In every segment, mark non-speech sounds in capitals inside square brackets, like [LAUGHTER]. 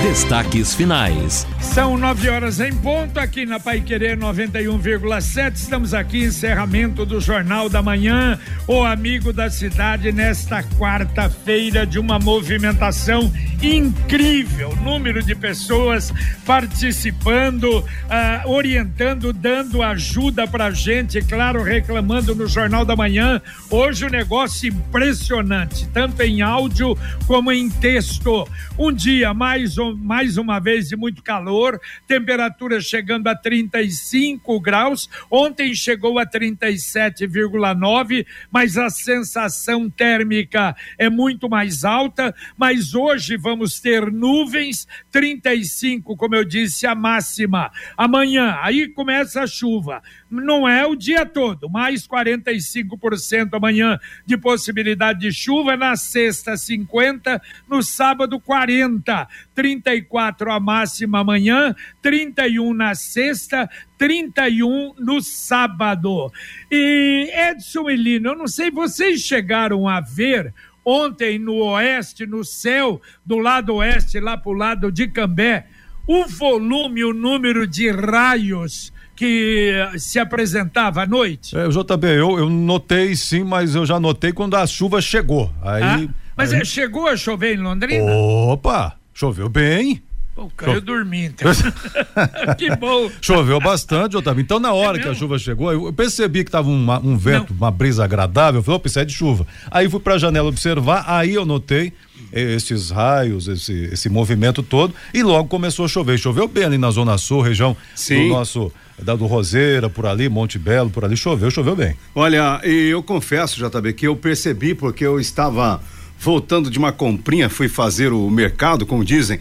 Destaques finais. São nove horas em ponto aqui na Pai Querer 91,7. Estamos aqui, encerramento do Jornal da Manhã, o amigo da cidade, nesta quarta-feira de uma movimentação incrível. Número de pessoas participando, uh, orientando, dando ajuda pra gente, claro, reclamando no Jornal da Manhã. Hoje o um negócio impressionante, tanto em áudio como em texto. Um dia mais, mais uma vez de muito calor temperatura chegando a 35 graus. Ontem chegou a 37,9, mas a sensação térmica é muito mais alta. Mas hoje vamos ter nuvens, 35, como eu disse, a máxima. Amanhã, aí começa a chuva. Não é o dia todo, mais 45% amanhã de possibilidade de chuva. Na sexta, 50, no sábado, 40. 34 a máxima amanhã, 31 na sexta, 31 no sábado. E Edson e Lino, eu não sei, vocês chegaram a ver ontem no oeste, no céu, do lado oeste, lá para o lado de Cambé, o volume, o número de raios que se apresentava à noite? É, JB, eu, eu notei sim, mas eu já notei quando a chuva chegou. Aí, ah, mas aí... chegou a chover em Londrina? Opa! Choveu bem. Pô, caiu Chove... dormindo. Então. [LAUGHS] que bom. Choveu bastante, Otávio. Então, na hora é que a chuva chegou, eu percebi que tava uma, um vento, Não. uma brisa agradável. Eu falei, opa, isso é de chuva. Aí fui pra janela observar, aí eu notei esses raios, esse, esse movimento todo, e logo começou a chover. Choveu bem ali na Zona Sul, região Sim. do nosso da do Roseira, por ali, Monte Belo, por ali, choveu, choveu bem. Olha, eu confesso, JB, que eu percebi porque eu estava voltando de uma comprinha, fui fazer o mercado, como dizem,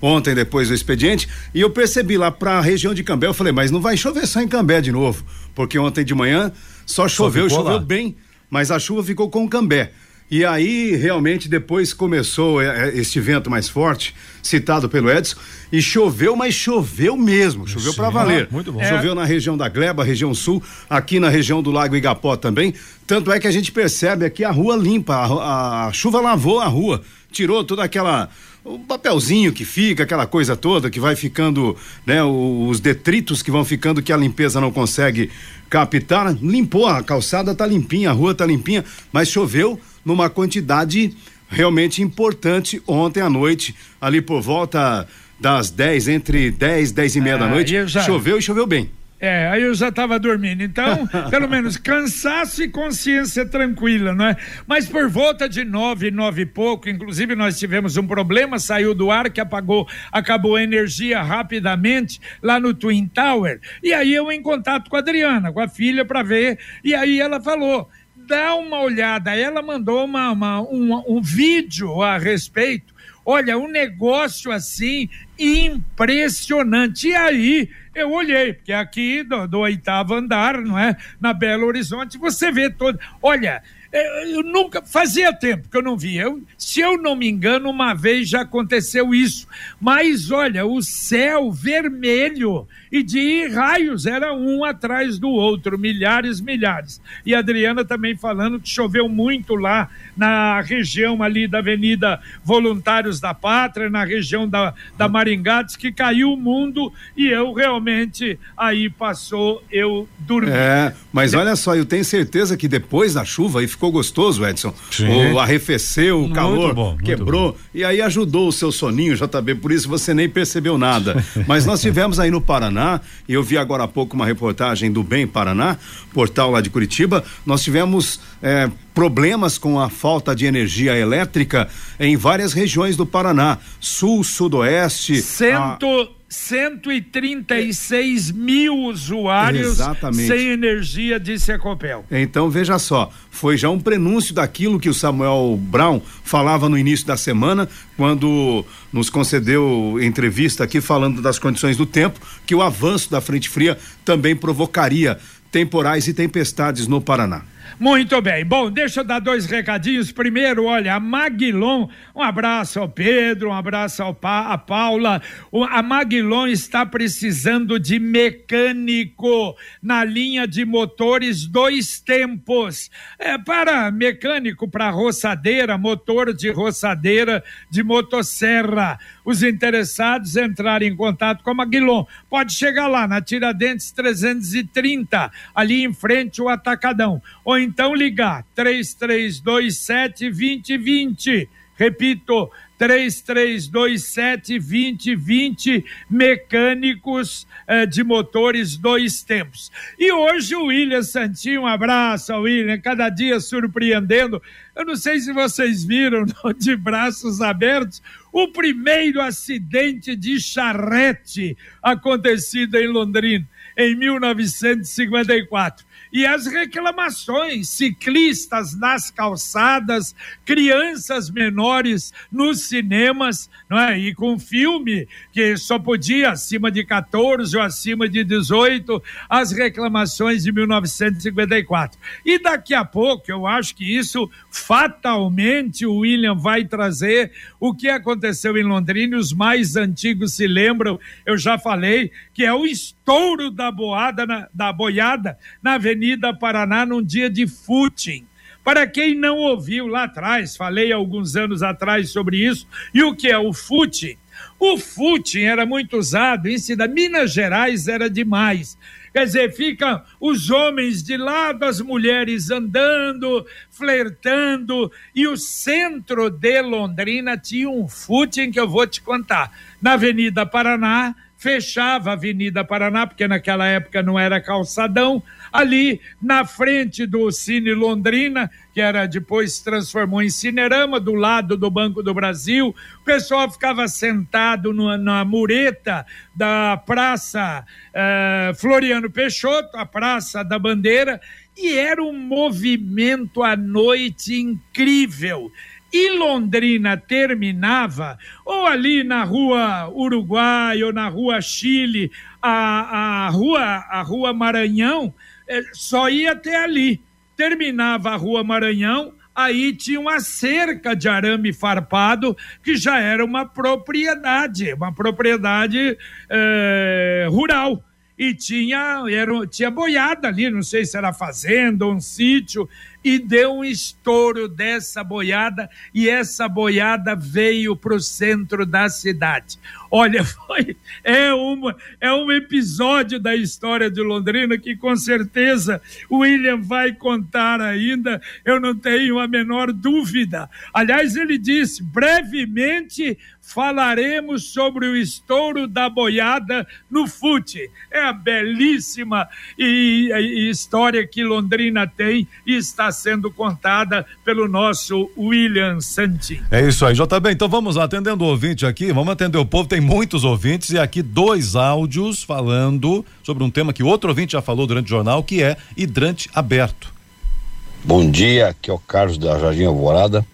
ontem depois do expediente, e eu percebi lá para a região de Cambé, eu falei, mas não vai chover só em Cambé de novo, porque ontem de manhã só choveu, só choveu lá. bem, mas a chuva ficou com Cambé. E aí, realmente, depois começou é, é, este vento mais forte, citado pelo Edson, e choveu, mas choveu mesmo, choveu para valer. muito bom. É. Choveu na região da Gleba, região sul, aqui na região do Lago Igapó também. Tanto é que a gente percebe aqui a rua limpa, a, a, a chuva lavou a rua, tirou toda aquela o papelzinho que fica, aquela coisa toda que vai ficando, né, os detritos que vão ficando que a limpeza não consegue captar, limpou a calçada tá limpinha, a rua tá limpinha, mas choveu, numa quantidade realmente importante ontem à noite, ali por volta das 10, entre 10 10 e meia da ah, noite. Já... Choveu e choveu bem. É, aí eu já estava dormindo. Então, [LAUGHS] pelo menos cansaço e consciência tranquila, não é? Mas por volta de nove, nove e pouco, inclusive nós tivemos um problema, saiu do ar que apagou, acabou a energia rapidamente lá no Twin Tower. E aí eu em contato com a Adriana, com a filha, para ver. E aí ela falou: dá uma olhada. Ela mandou uma, uma um, vídeo a respeito. Olha, um negócio assim impressionante. E aí eu olhei, porque aqui do, do oitavo andar, não é? Na Belo Horizonte, você vê todo. Olha, eu nunca fazia tempo que eu não via. Eu, se eu não me engano, uma vez já aconteceu isso. Mas olha, o céu vermelho e de raios era um atrás do outro, milhares, milhares. E a Adriana também falando que choveu muito lá na região ali da Avenida Voluntários da Pátria, na região da, da Maringá, diz que caiu o mundo e eu realmente aí passou, eu dormi. É, mas olha só, eu tenho certeza que depois da chuva aí ficou gostoso, Edson. Sim. O arrefeceu, o calor bom, quebrou e aí ajudou o seu soninho, JB, por isso você nem percebeu nada. [LAUGHS] Mas nós tivemos aí no Paraná, e eu vi agora há pouco uma reportagem do Bem Paraná, portal lá de Curitiba, nós tivemos é, problemas com a falta de energia elétrica em várias regiões do Paraná, sul, sudoeste. Cento... A 136 mil usuários Exatamente. sem energia, disse a Copel. Então, veja só, foi já um prenúncio daquilo que o Samuel Brown falava no início da semana, quando nos concedeu entrevista aqui falando das condições do tempo, que o avanço da frente fria também provocaria temporais e tempestades no Paraná. Muito bem. Bom, deixa eu dar dois recadinhos. Primeiro, olha, a Maguilon, um abraço ao Pedro, um abraço ao pa, a Paula. O, a Maguilon está precisando de mecânico na linha de motores dois tempos. É, para mecânico, para roçadeira, motor de roçadeira de motosserra. Os interessados entrarem em contato com a Maguilon. Pode chegar lá na Tiradentes 330, ali em frente o Atacadão. Ou então ligar 3327 2020. Repito, 3327 2020, mecânicos eh, de motores dois tempos. E hoje o William Santinho, um abraço ao William, cada dia surpreendendo. Eu não sei se vocês viram, [LAUGHS] de braços abertos, o primeiro acidente de charrete acontecido em Londrina, em 1954 e as reclamações, ciclistas nas calçadas, crianças menores nos cinemas, não é? E com filme que só podia acima de 14 ou acima de 18, as reclamações de 1954. E daqui a pouco, eu acho que isso fatalmente o William vai trazer o que aconteceu em Londrina, os mais antigos se lembram, eu já falei, que é o estouro da boada na, da boiada na Avenida Paraná num dia de footing. Para quem não ouviu lá atrás, falei alguns anos atrás sobre isso, e o que é o footing? O footing era muito usado em cidade, Minas Gerais era demais. Quer dizer, ficam os homens de lado, as mulheres andando, flertando, e o centro de Londrina tinha um footing que eu vou te contar. Na Avenida Paraná, fechava a Avenida Paraná, porque naquela época não era calçadão, ali na frente do Cine Londrina, que era depois se transformou em Cinerama, do lado do Banco do Brasil, o pessoal ficava sentado no, na mureta da Praça uh, Floriano Peixoto, a Praça da Bandeira, e era um movimento à noite incrível e Londrina terminava, ou ali na rua Uruguai ou na rua Chile, a, a, rua, a rua Maranhão, é, só ia até ali. Terminava a rua Maranhão, aí tinha uma cerca de arame farpado que já era uma propriedade, uma propriedade é, rural e tinha, era, tinha boiada ali, não sei se era fazenda um sítio, e deu um estouro dessa boiada e essa boiada veio para o centro da cidade. Olha, [LAUGHS] foi, é, uma, é um episódio da história de Londrina que com certeza o William vai contar ainda, eu não tenho a menor dúvida. Aliás, ele disse: brevemente falaremos sobre o estouro da boiada no fute. É a belíssima e, e, história que Londrina tem e está sendo contada pelo nosso William Santin. É isso aí, JB. Então vamos lá, atendendo o ouvinte aqui, vamos atender o povo, tem muitos ouvintes e aqui dois áudios falando sobre um tema que outro ouvinte já falou durante o jornal, que é hidrante aberto. Bom dia, aqui é o Carlos da Jardim Alvorada.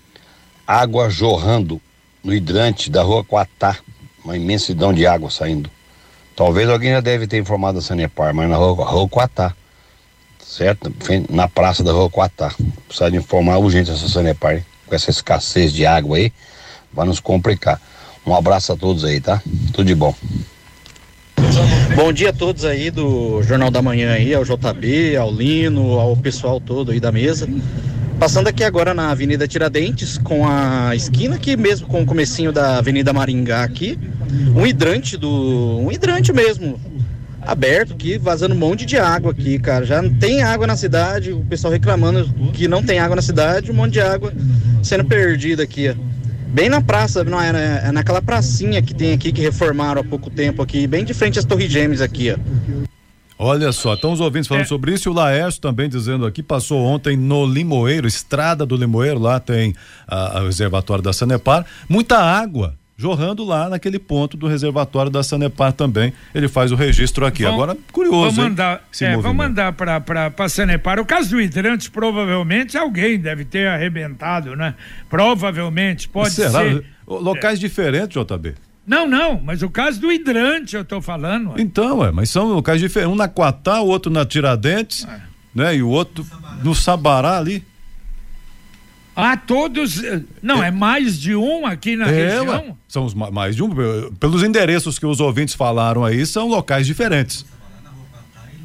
Água jorrando no hidrante da rua Quatá, uma imensidão de água saindo. Talvez alguém já deve ter informado a Sanepar, mas na rua, rua Quatá, certo? Na praça da rua Quatá. Precisa informar urgente essa Sanepar, com essa escassez de água aí, vai nos complicar. Um abraço a todos aí, tá? Tudo de bom. Bom dia a todos aí do Jornal da Manhã aí, ao JB, ao Lino, ao pessoal todo aí da mesa. Passando aqui agora na Avenida Tiradentes, com a esquina aqui mesmo, com o comecinho da Avenida Maringá aqui, um hidrante do. um hidrante mesmo, aberto aqui, vazando um monte de água aqui, cara. Já não tem água na cidade, o pessoal reclamando que não tem água na cidade, um monte de água sendo perdida aqui, ó. Bem na praça, não é, é naquela pracinha que tem aqui que reformaram há pouco tempo aqui, bem de frente às Torres Gêmeas aqui, ó. Olha só, estão os ouvintes falando é. sobre isso e o Laércio também dizendo aqui, passou ontem no Limoeiro, estrada do Limoeiro, lá tem o reservatório da Sanepar, muita água jorrando lá naquele ponto do reservatório da Sanepar também. Ele faz o registro aqui. Agora, curioso. Vou mandar, é, vou mandar para a Sanepar. O caso do hidrante, provavelmente alguém deve ter arrebentado, né? Provavelmente, pode Será? ser. Locais é. diferentes, JB. Não, não, mas o caso do hidrante eu estou falando. Então, é, mas são locais diferentes. Um na Quatá, o outro na Tiradentes. É. né? E o outro no Sabará ali. Ah, todos. Não, é, é mais de um aqui na é, região? São os mais de um. Pelos endereços que os ouvintes falaram aí, são locais diferentes.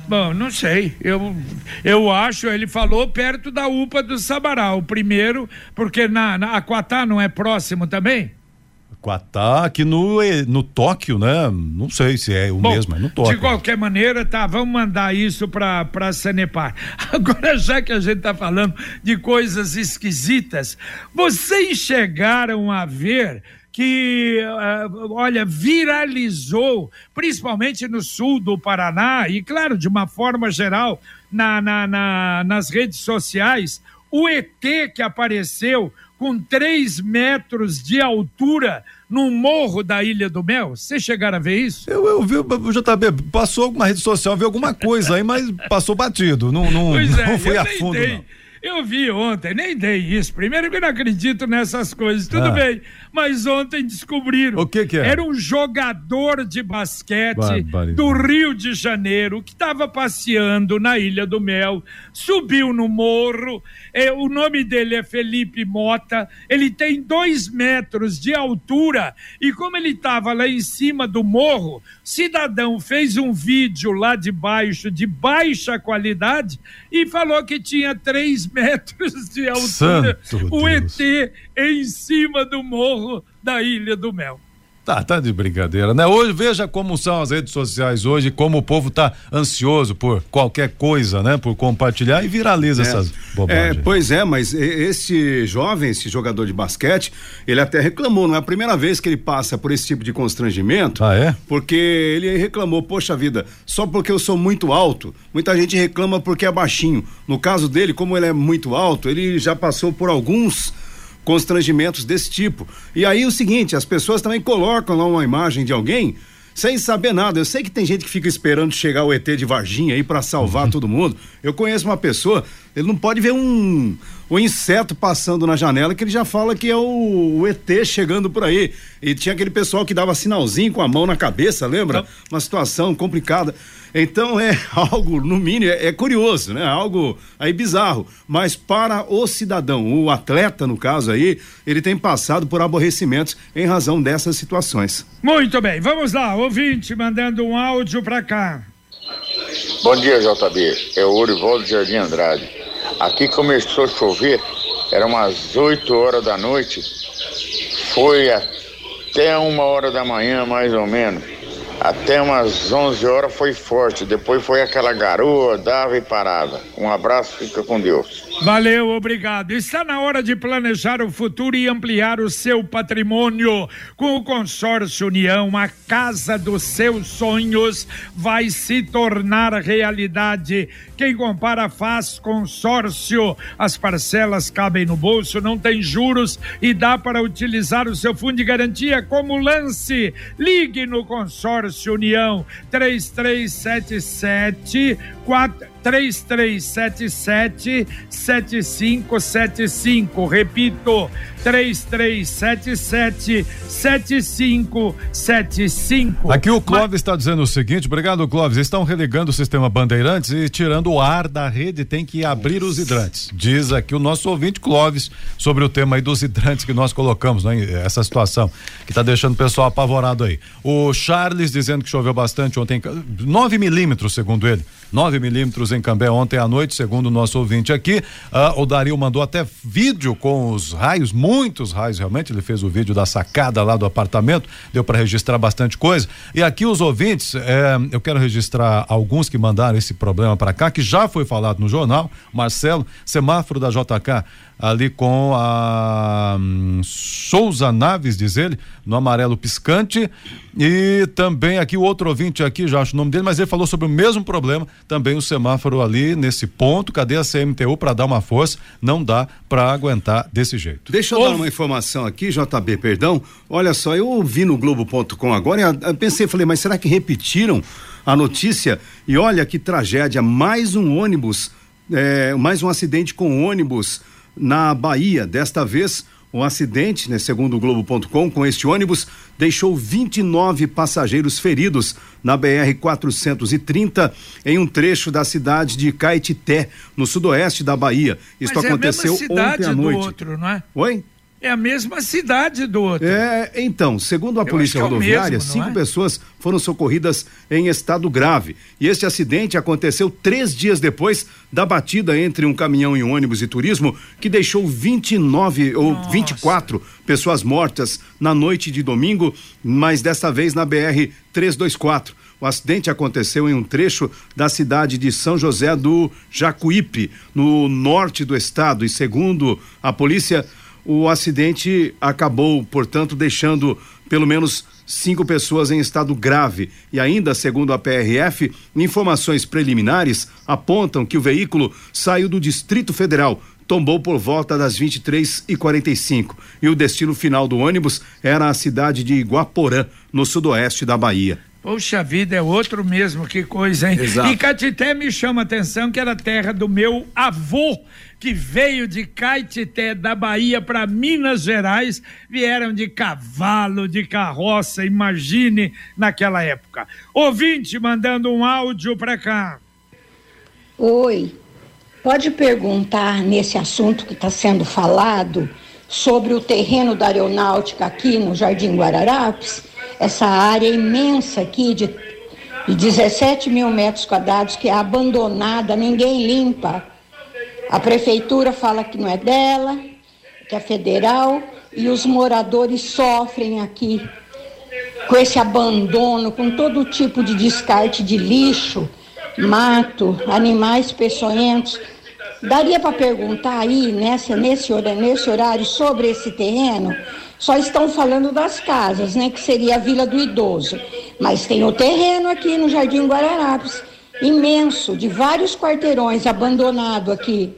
Bom, não sei. Eu, eu acho, ele falou perto da UPA do Sabará, o primeiro, porque na, na Aquatá não é próximo também? Aquatá aqui no, no Tóquio, né? Não sei se é o Bom, mesmo, é no Tóquio. De qualquer maneira, tá, vamos mandar isso para para Sanepar. [LAUGHS] Agora, já que a gente tá falando de coisas esquisitas, vocês chegaram a ver que, uh, olha, viralizou, principalmente no sul do Paraná, e claro, de uma forma geral, na, na, na, nas redes sociais, o ET que apareceu com três metros de altura no morro da Ilha do Mel. Vocês chegaram a ver isso? Eu, eu vi, o JB, passou alguma rede social, viu alguma coisa aí, mas passou batido. Não, não, é, não foi a fundo, não. Eu vi ontem, nem dei isso. Primeiro que eu não acredito nessas coisas, tudo ah. bem. Mas ontem descobriram. O que que é? Era um jogador de basquete do Rio de Janeiro que estava passeando na Ilha do Mel, subiu no morro. É, o nome dele é Felipe Mota. Ele tem dois metros de altura e como ele estava lá em cima do morro, cidadão fez um vídeo lá de baixo de baixa qualidade e falou que tinha três metros de altura. Santo o Deus. ET em cima do morro da Ilha do Mel. Tá, tá de brincadeira, né? Hoje, veja como são as redes sociais hoje, como o povo tá ansioso por qualquer coisa, né? Por compartilhar e viraliza é. essas bobagens. É, pois é, mas esse jovem, esse jogador de basquete, ele até reclamou, não é a primeira vez que ele passa por esse tipo de constrangimento. Ah, é? Porque ele reclamou, poxa vida, só porque eu sou muito alto, muita gente reclama porque é baixinho. No caso dele, como ele é muito alto, ele já passou por alguns constrangimentos desse tipo. E aí o seguinte, as pessoas também colocam lá uma imagem de alguém sem saber nada. Eu sei que tem gente que fica esperando chegar o ET de Varginha aí para salvar uhum. todo mundo. Eu conheço uma pessoa, ele não pode ver um, um inseto passando na janela que ele já fala que é o, o, ET chegando por aí. E tinha aquele pessoal que dava sinalzinho com a mão na cabeça, lembra? Uma situação complicada. Então é [LAUGHS] algo, no mínimo, é, é, curioso, né? Algo aí bizarro. Mas para o cidadão, o atleta, no caso aí, ele tem passado por aborrecimentos em razão dessas situações. Muito bem, vamos lá, ouvinte mandando um áudio para cá. Bom dia, JB. É o Orivaldo Jardim Andrade. Aqui começou a chover, era umas 8 horas da noite, foi até uma hora da manhã, mais ou menos. Até umas 11 horas foi forte, depois foi aquela garoa, dava e parava. Um abraço, fica com Deus. Valeu, obrigado. Está na hora de planejar o futuro e ampliar o seu patrimônio. Com o consórcio União, a casa dos seus sonhos vai se tornar realidade. Quem compara faz consórcio. As parcelas cabem no bolso, não tem juros e dá para utilizar o seu fundo de garantia como lance. Ligue no consórcio União 3377 4 3377 7575. Repito, 3377 7575. Aqui o Clóvis está dizendo o seguinte: obrigado, Clóvis. Estão relegando o sistema Bandeirantes e tirando o ar da rede, tem que abrir os hidrantes. Diz aqui o nosso ouvinte Clóvis sobre o tema aí dos hidrantes que nós colocamos, né? Essa situação que está deixando o pessoal apavorado aí. O Charles dizendo que choveu bastante ontem, 9 milímetros, segundo ele. 9 milímetros em Cambé ontem à noite, segundo o nosso ouvinte aqui. Uh, o Dario mandou até vídeo com os raios, muitos raios realmente. Ele fez o vídeo da sacada lá do apartamento, deu para registrar bastante coisa. E aqui os ouvintes, eh, eu quero registrar alguns que mandaram esse problema para cá, que já foi falado no jornal. Marcelo, semáforo da JK ali com a um, Souza Naves, diz ele, no amarelo piscante. E também aqui o outro ouvinte aqui, já acho o nome dele, mas ele falou sobre o mesmo problema, também o semáforo ali nesse ponto. Cadê a CMTU para dar uma força? Não dá para aguentar desse jeito. Deixa eu dar uma informação aqui, JB, perdão. Olha só, eu ouvi no Globo.com agora e pensei, falei, mas será que repetiram a notícia? E olha que tragédia, mais um ônibus, é, mais um acidente com ônibus na Bahia. Desta vez, Um acidente, né, segundo o Globo.com, com este ônibus deixou 29 passageiros feridos na BR 430 em um trecho da cidade de Caetité, no sudoeste da Bahia. Isto Mas aconteceu é a mesma ontem à noite. Do outro, não é? Oi? É a mesma cidade do outro. É, então, segundo a Eu Polícia é Rodoviária, mesmo, não cinco é? pessoas foram socorridas em estado grave. E este acidente aconteceu três dias depois da batida entre um caminhão e um ônibus de turismo que deixou 29 ou 24 pessoas mortas na noite de domingo, mas desta vez na BR 324. O acidente aconteceu em um trecho da cidade de São José do Jacuípe, no norte do estado, e segundo a polícia, o acidente acabou, portanto, deixando pelo menos cinco pessoas em estado grave. E ainda, segundo a PRF, informações preliminares apontam que o veículo saiu do Distrito Federal. Tombou por volta das 23 e 45 e o destino final do ônibus era a cidade de Iguaporã, no sudoeste da Bahia. Poxa vida, é outro mesmo, que coisa, hein? Exato. E Catité me chama a atenção que era terra do meu avô, que veio de Caetité, da Bahia, para Minas Gerais, vieram de cavalo, de carroça, imagine naquela época. Ouvinte mandando um áudio para cá. Oi, pode perguntar nesse assunto que está sendo falado sobre o terreno da aeronáutica aqui no Jardim Guararapes, essa área imensa aqui de, de 17 mil metros quadrados que é abandonada, ninguém limpa. A prefeitura fala que não é dela, que é federal, e os moradores sofrem aqui com esse abandono, com todo tipo de descarte de lixo, mato, animais peçonhentos. Daria para perguntar aí, nessa, nesse, nesse horário, sobre esse terreno? Só estão falando das casas, né? Que seria a Vila do Idoso. Mas tem o terreno aqui no Jardim Guararapes, imenso, de vários quarteirões, abandonado aqui.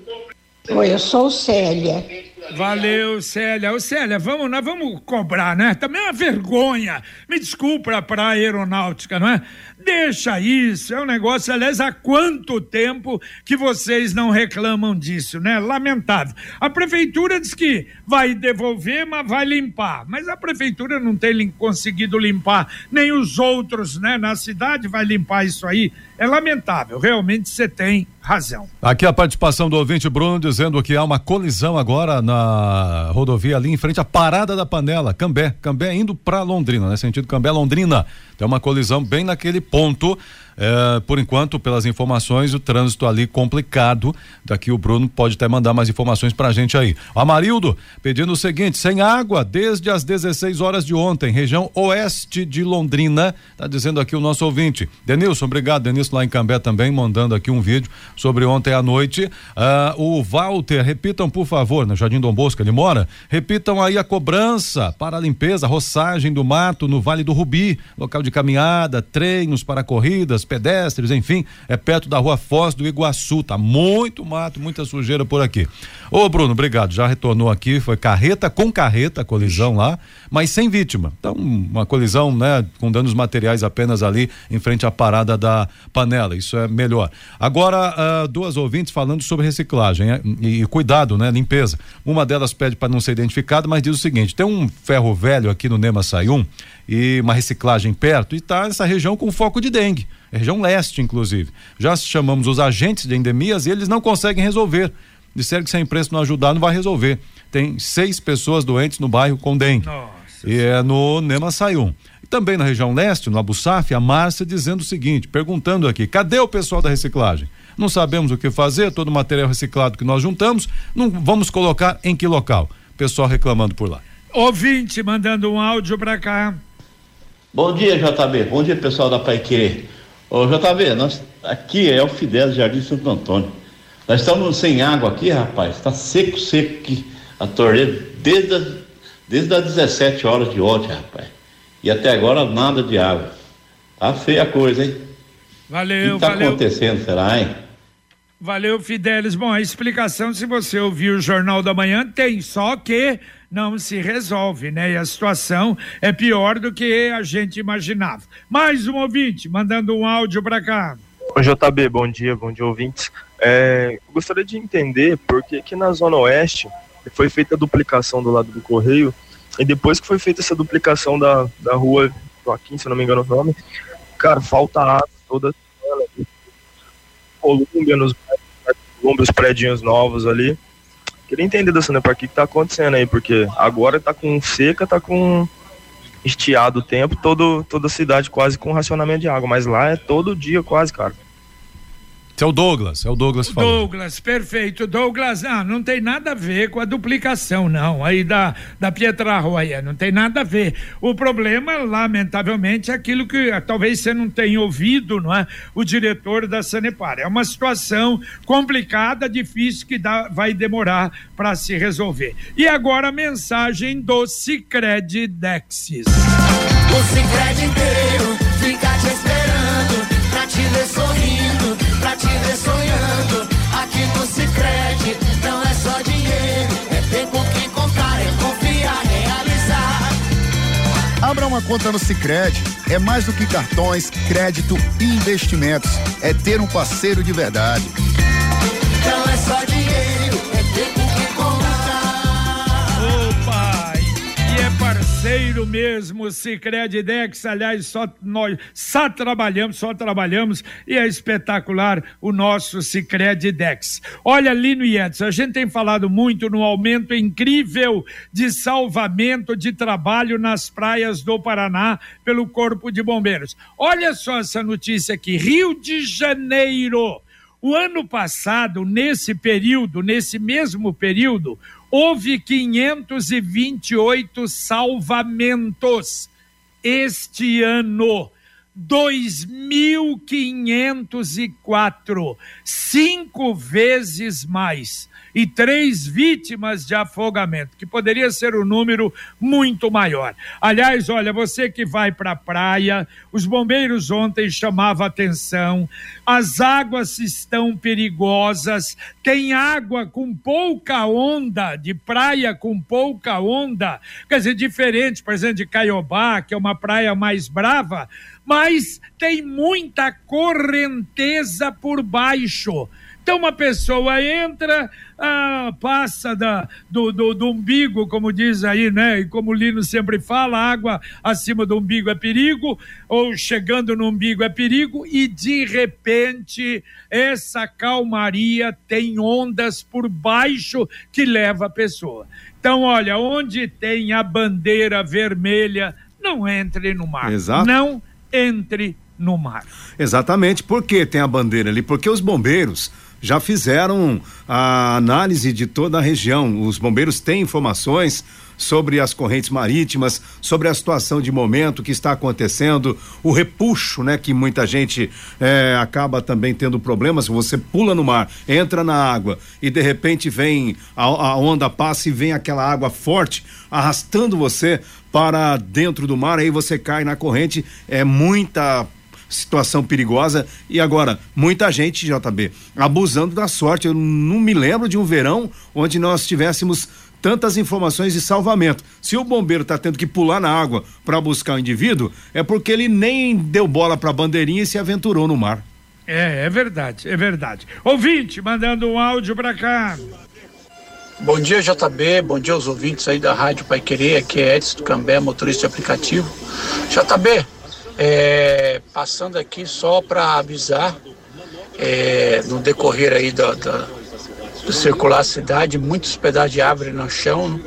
Oi, eu sou Célia. Valeu, Célia. Ô, Célia, vamos, nós vamos cobrar, né? Também é uma vergonha. Me desculpa para a aeronáutica, não é? Deixa isso, é um negócio, aliás, há quanto tempo que vocês não reclamam disso, né? Lamentável. A prefeitura diz que vai devolver, mas vai limpar. Mas a prefeitura não tem conseguido limpar, nem os outros, né? Na cidade vai limpar isso aí. É lamentável, realmente você tem razão. Aqui a participação do ouvinte Bruno dizendo que há uma colisão agora na rodovia ali em frente à Parada da Panela, Cambé. Cambé indo para Londrina, né? Sentido Cambé Londrina. Tem uma colisão bem naquele ponto. É, por enquanto, pelas informações, o trânsito ali complicado. Daqui o Bruno pode até mandar mais informações pra gente aí. Amarildo pedindo o seguinte: sem água desde as 16 horas de ontem, região oeste de Londrina. Tá dizendo aqui o nosso ouvinte. Denilson, obrigado. Denilson lá em Cambé também, mandando aqui um vídeo sobre ontem à noite. Ah, o Walter, repitam, por favor, na Jardim Dom Bosco, ele mora. Repitam aí a cobrança para a limpeza, roçagem do mato no Vale do Rubi, local de caminhada, treinos para corridas, pedestres, enfim, é perto da rua Foz do Iguaçu. Tá muito mato, muita sujeira por aqui. Ô, Bruno, obrigado. Já retornou aqui, foi carreta com carreta, colisão lá, mas sem vítima. Então, uma colisão, né, com danos materiais apenas ali em frente à parada da panela. Isso é melhor. Agora, ah, duas ouvintes falando sobre reciclagem e, e cuidado, né, limpeza. Uma delas pede para não ser identificada, mas diz o seguinte: tem um ferro velho aqui no Nema Sayum e uma reciclagem perto e tá essa região com foco de dengue. É região leste, inclusive. Já chamamos os agentes de endemias e eles não conseguem resolver. Disseram que se a imprensa não ajudar, não vai resolver. Tem seis pessoas doentes no bairro com dengue. E é no Nema Sayum. Também na região leste, no Abu Saf, a Márcia dizendo o seguinte, perguntando aqui, cadê o pessoal da reciclagem? Não sabemos o que fazer, todo o material reciclado que nós juntamos, não vamos colocar em que local? Pessoal reclamando por lá. Ouvinte mandando um áudio para cá. Bom dia, JB. Bom dia, pessoal da Pai Querer. Ô, JB, nós, aqui é o Fidel Jardim Santo Antônio. Nós estamos sem água aqui, rapaz. Está seco, seco aqui a torneira desde, desde as 17 horas de ontem, rapaz. E até agora nada de água. Tá feia a coisa, hein? O Valeu, que tá valeu. acontecendo, será, hein? Valeu, Fidelis. Bom, a explicação, se você ouviu o Jornal da Manhã, tem, só que não se resolve, né? E a situação é pior do que a gente imaginava. Mais um ouvinte mandando um áudio para cá. Oi, JB, bom dia, bom dia, ouvintes. É, eu gostaria de entender por que, que na Zona Oeste foi feita a duplicação do lado do correio, e depois que foi feita essa duplicação da, da rua Joaquim, se não me engano o nome, cara, falta água toda Colômbia nos os prédios novos ali. Queria entender da Sanepar o que, que tá acontecendo aí, porque agora tá com seca, tá com estiado o tempo, todo, toda a cidade quase com racionamento de água, mas lá é todo dia quase, cara. Esse é o Douglas, é o Douglas falando. Douglas, perfeito. Douglas, ah, não tem nada a ver com a duplicação, não, aí da, da Pietra Roya, não tem nada a ver. O problema, lamentavelmente, é aquilo que ah, talvez você não tenha ouvido, não é? O diretor da Sanepar. É uma situação complicada, difícil, que dá, vai demorar para se resolver. E agora a mensagem do Cicred Dexis. O Cicred inteiro conta no Cicred. É mais do que cartões, crédito e investimentos. É ter um parceiro de verdade. Parceiro mesmo, Cicred Dex, aliás, só nós só trabalhamos, só trabalhamos e é espetacular o nosso Cicred Dex. Olha, Lino e Edson, a gente tem falado muito no aumento incrível de salvamento de trabalho nas praias do Paraná pelo Corpo de Bombeiros. Olha só essa notícia aqui, Rio de Janeiro. O ano passado, nesse período, nesse mesmo período, houve 528 salvamentos. Este ano, 2.504, cinco vezes mais. E três vítimas de afogamento, que poderia ser um número muito maior. Aliás, olha, você que vai para a praia, os bombeiros ontem chamavam atenção, as águas estão perigosas, tem água com pouca onda, de praia com pouca onda, quer dizer, diferente, por exemplo, de Caiobá, que é uma praia mais brava, mas tem muita correnteza por baixo. Então, uma pessoa entra, ah, passa da, do, do, do, umbigo, como diz aí, né? E como o Lino sempre fala, água acima do umbigo é perigo, ou chegando no umbigo é perigo, e de repente essa calmaria tem ondas por baixo que leva a pessoa. Então, olha, onde tem a bandeira vermelha, não entre no mar. Exato. Não entre no mar. Exatamente. Por que tem a bandeira ali? Porque os bombeiros já fizeram a análise de toda a região. Os bombeiros têm informações sobre as correntes marítimas, sobre a situação de momento que está acontecendo, o repuxo, né, que muita gente é, acaba também tendo problemas. Você pula no mar, entra na água e de repente vem a, a onda passa e vem aquela água forte arrastando você para dentro do mar, aí você cai na corrente. É muita situação perigosa. E agora, muita gente, JB, abusando da sorte. Eu não me lembro de um verão onde nós tivéssemos tantas informações de salvamento. Se o bombeiro está tendo que pular na água para buscar o indivíduo, é porque ele nem deu bola para a bandeirinha e se aventurou no mar. É, é verdade, é verdade. Ouvinte, mandando um áudio para cá. Bom dia, JB. Bom dia aos ouvintes aí da Rádio Pai Querer. Aqui é Edson Cambé, motorista de aplicativo. JB, é, passando aqui só para avisar, é, no decorrer aí da, da, circular a cidade, muitos pedaços de árvore no chão,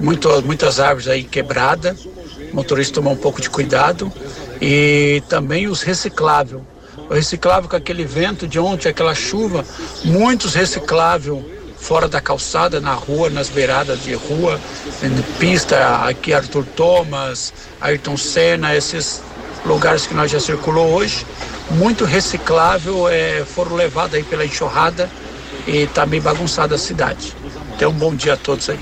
muito, muitas árvores aí quebradas, motorista tomar um pouco de cuidado. E também os recicláveis. O reciclável com aquele vento de ontem, aquela chuva, muitos recicláveis fora da calçada, na rua, nas beiradas de rua, pista, aqui Arthur Thomas, Ayrton Senna, esses lugares que nós já circulou hoje, muito reciclável, é, foram levados aí pela enxurrada e está bem bagunçada a cidade. Então, um bom dia a todos aí.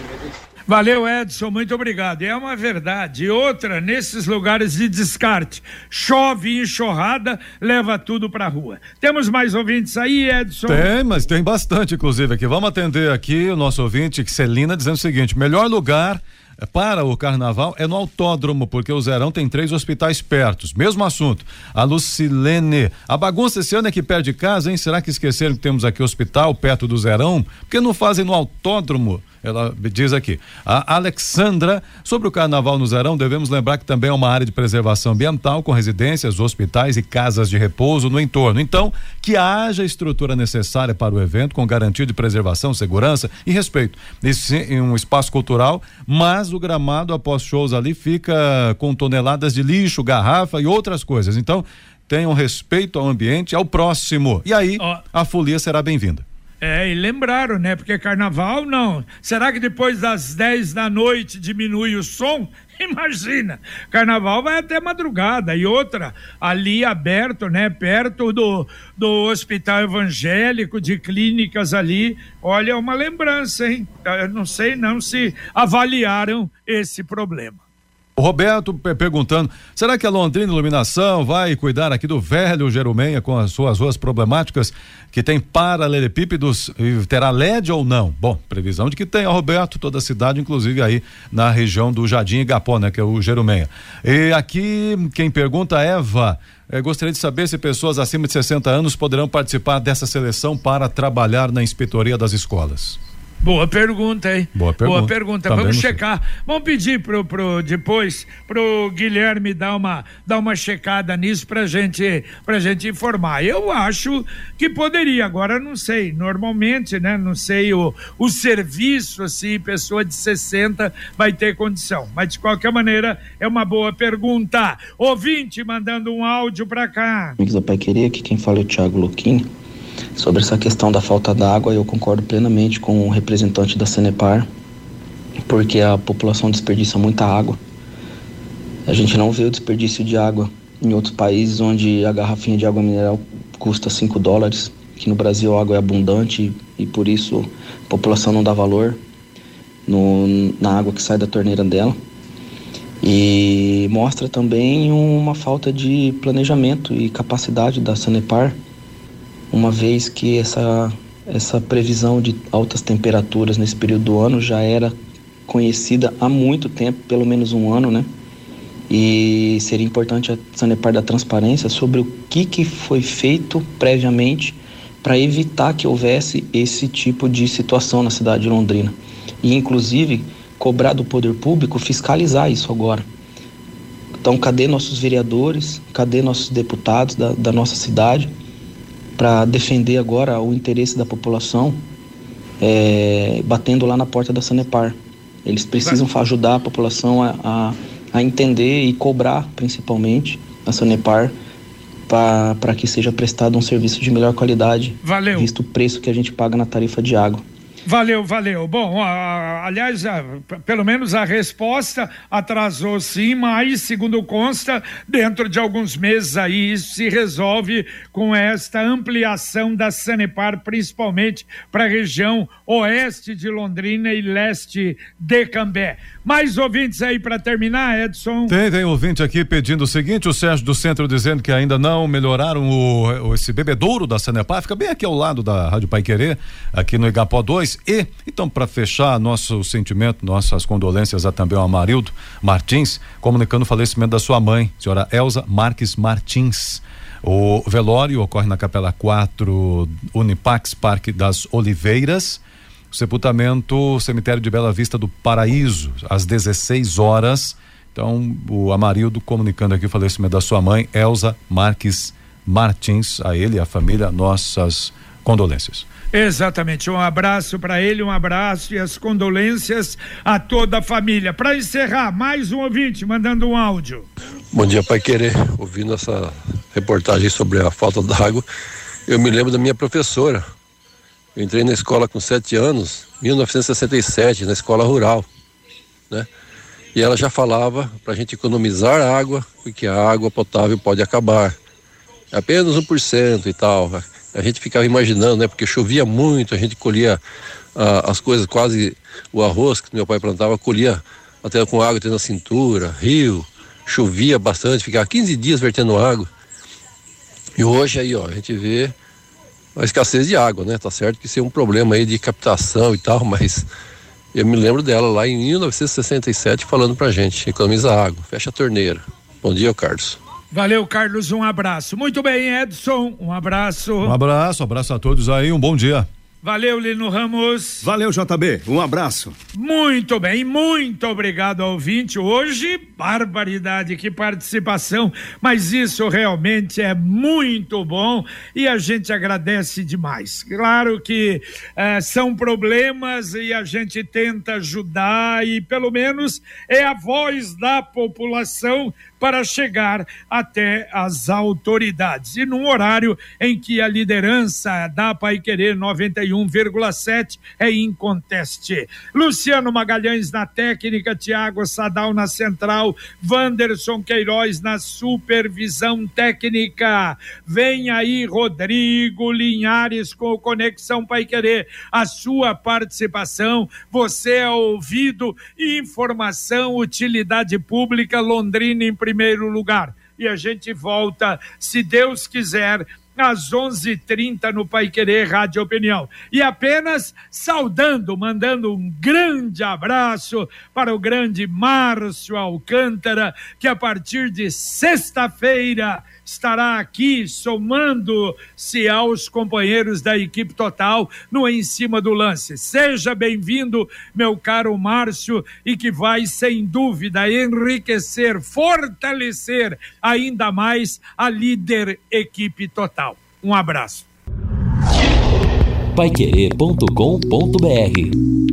Valeu, Edson, muito obrigado. É uma verdade. E outra, nesses lugares de descarte, chove enxurrada, leva tudo para rua. Temos mais ouvintes aí, Edson? Tem, mas tem bastante, inclusive, aqui. Vamos atender aqui o nosso ouvinte, Celina, dizendo o seguinte: melhor lugar para o carnaval é no autódromo, porque o Zerão tem três hospitais perto. Mesmo assunto. A Lucilene. A bagunça esse ano é que perde casa, hein? Será que esqueceram que temos aqui hospital perto do Zerão? Por que não fazem no autódromo? Ela diz aqui. A Alexandra, sobre o carnaval no Zerão, devemos lembrar que também é uma área de preservação ambiental com residências, hospitais e casas de repouso no entorno. Então, que haja a estrutura necessária para o evento com garantia de preservação, segurança e respeito. Isso em um espaço cultural, mas o gramado após shows ali fica com toneladas de lixo, garrafa e outras coisas. Então, tenham respeito ao ambiente, ao próximo. E aí, a folia será bem-vinda. É, e lembraram, né? Porque carnaval não. Será que depois das 10 da noite diminui o som? [LAUGHS] Imagina, carnaval vai até madrugada. E outra, ali aberto, né? Perto do, do hospital evangélico, de clínicas ali. Olha, é uma lembrança, hein? Eu não sei não se avaliaram esse problema. Roberto pe- perguntando: será que a Londrina Iluminação vai cuidar aqui do velho Jerumenha com as suas ruas problemáticas que tem paralelepípedos e terá LED ou não? Bom, previsão de que tenha, Roberto, toda a cidade, inclusive aí na região do Jardim Igapó, né, que é o Jerumenha. E aqui quem pergunta, Eva, eh, gostaria de saber se pessoas acima de 60 anos poderão participar dessa seleção para trabalhar na inspetoria das escolas. Boa pergunta, hein? Boa pergunta. Boa pergunta. Também Vamos não sei. checar. Vamos pedir pro, pro depois pro Guilherme dar uma dar uma checada nisso pra gente pra gente informar. Eu acho que poderia. Agora não sei. Normalmente, né? Não sei o, o serviço assim, pessoa de 60 vai ter condição. Mas de qualquer maneira é uma boa pergunta. Ouvinte mandando um áudio pra cá. Amigos da Pai Querer, aqui quem fala é o Thiago Luquini. Sobre essa questão da falta d'água, eu concordo plenamente com o representante da Senepar, porque a população desperdiça muita água. A gente não vê o desperdício de água em outros países onde a garrafinha de água mineral custa 5 dólares. Aqui no Brasil a água é abundante e por isso a população não dá valor no, na água que sai da torneira dela. E mostra também uma falta de planejamento e capacidade da Sanepar, uma vez que essa, essa previsão de altas temperaturas nesse período do ano já era conhecida há muito tempo, pelo menos um ano, né? E seria importante a Sanepar dar transparência sobre o que, que foi feito previamente para evitar que houvesse esse tipo de situação na cidade de Londrina. E, inclusive, cobrar do poder público fiscalizar isso agora. Então, cadê nossos vereadores? Cadê nossos deputados da, da nossa cidade para defender agora o interesse da população, é, batendo lá na porta da Sanepar? Eles precisam ajudar a população a, a, a entender e cobrar, principalmente, a Sanepar para que seja prestado um serviço de melhor qualidade, Valeu. visto o preço que a gente paga na tarifa de água. Valeu, valeu. Bom, a- aliás, a- pelo menos a resposta atrasou sim, mas, segundo consta, dentro de alguns meses aí isso se resolve com esta ampliação da Sanepar, principalmente para a região oeste de Londrina e leste de Cambé. Mais ouvintes aí para terminar, Edson? Tem, tem ouvinte aqui pedindo o seguinte, o Sérgio do Centro dizendo que ainda não melhoraram o, o- esse bebedouro da Sanepar, fica bem aqui ao lado da Rádio Pai Querer, aqui no Igapó 2. E, então, para fechar nosso sentimento, nossas condolências a também ao Amarildo Martins, comunicando o falecimento da sua mãe, senhora Elza Marques Martins. O velório ocorre na Capela 4 Unipax Parque das Oliveiras. O sepultamento, cemitério de Bela Vista do Paraíso, às 16 horas. Então, o Amarildo comunicando aqui o falecimento da sua mãe, Elza Marques Martins, a ele e à família, nossas condolências. Exatamente. Um abraço para ele, um abraço e as condolências a toda a família. Para encerrar, mais um ouvinte mandando um áudio. Bom dia, Pai Querer. Ouvindo essa reportagem sobre a falta d'água, eu me lembro da minha professora. Eu entrei na escola com sete anos, 1967, na escola rural, né? E ela já falava para a gente economizar água, porque a água potável pode acabar. Apenas 1% e tal. A gente ficava imaginando, né? Porque chovia muito, a gente colhia ah, as coisas, quase o arroz que meu pai plantava, colhia até com água até na cintura, rio, chovia bastante, ficava 15 dias vertendo água. E hoje aí, ó, a gente vê a escassez de água, né? Tá certo que isso é um problema aí de captação e tal, mas eu me lembro dela lá em 1967 falando pra gente, economiza água, fecha a torneira. Bom dia, Carlos. Valeu, Carlos, um abraço. Muito bem, Edson, um abraço. Um abraço, abraço a todos aí, um bom dia. Valeu, Lino Ramos. Valeu, JB. Um abraço. Muito bem, muito obrigado ao ouvinte. Hoje, barbaridade, que participação, mas isso realmente é muito bom e a gente agradece demais. Claro que eh, são problemas e a gente tenta ajudar e pelo menos é a voz da população para chegar até as autoridades. E num horário em que a liderança da Pai Querer 91,7 é inconteste. Luciano Magalhães na técnica, Tiago Sadal na central, Wanderson Queiroz na supervisão técnica. Vem aí Rodrigo Linhares com Conexão Pai Querer. A sua participação, você é ouvido, informação, utilidade pública, Londrina em primeiro lugar. E a gente volta, se Deus quiser, às 11:30 no Pai Querer Rádio Opinião. E apenas saudando, mandando um grande abraço para o grande Márcio Alcântara, que a partir de sexta-feira estará aqui somando-se aos companheiros da equipe total no Em Cima do Lance. Seja bem-vindo, meu caro Márcio, e que vai, sem dúvida, enriquecer, fortalecer ainda mais a líder equipe total. Um abraço. Paiquerê.com.br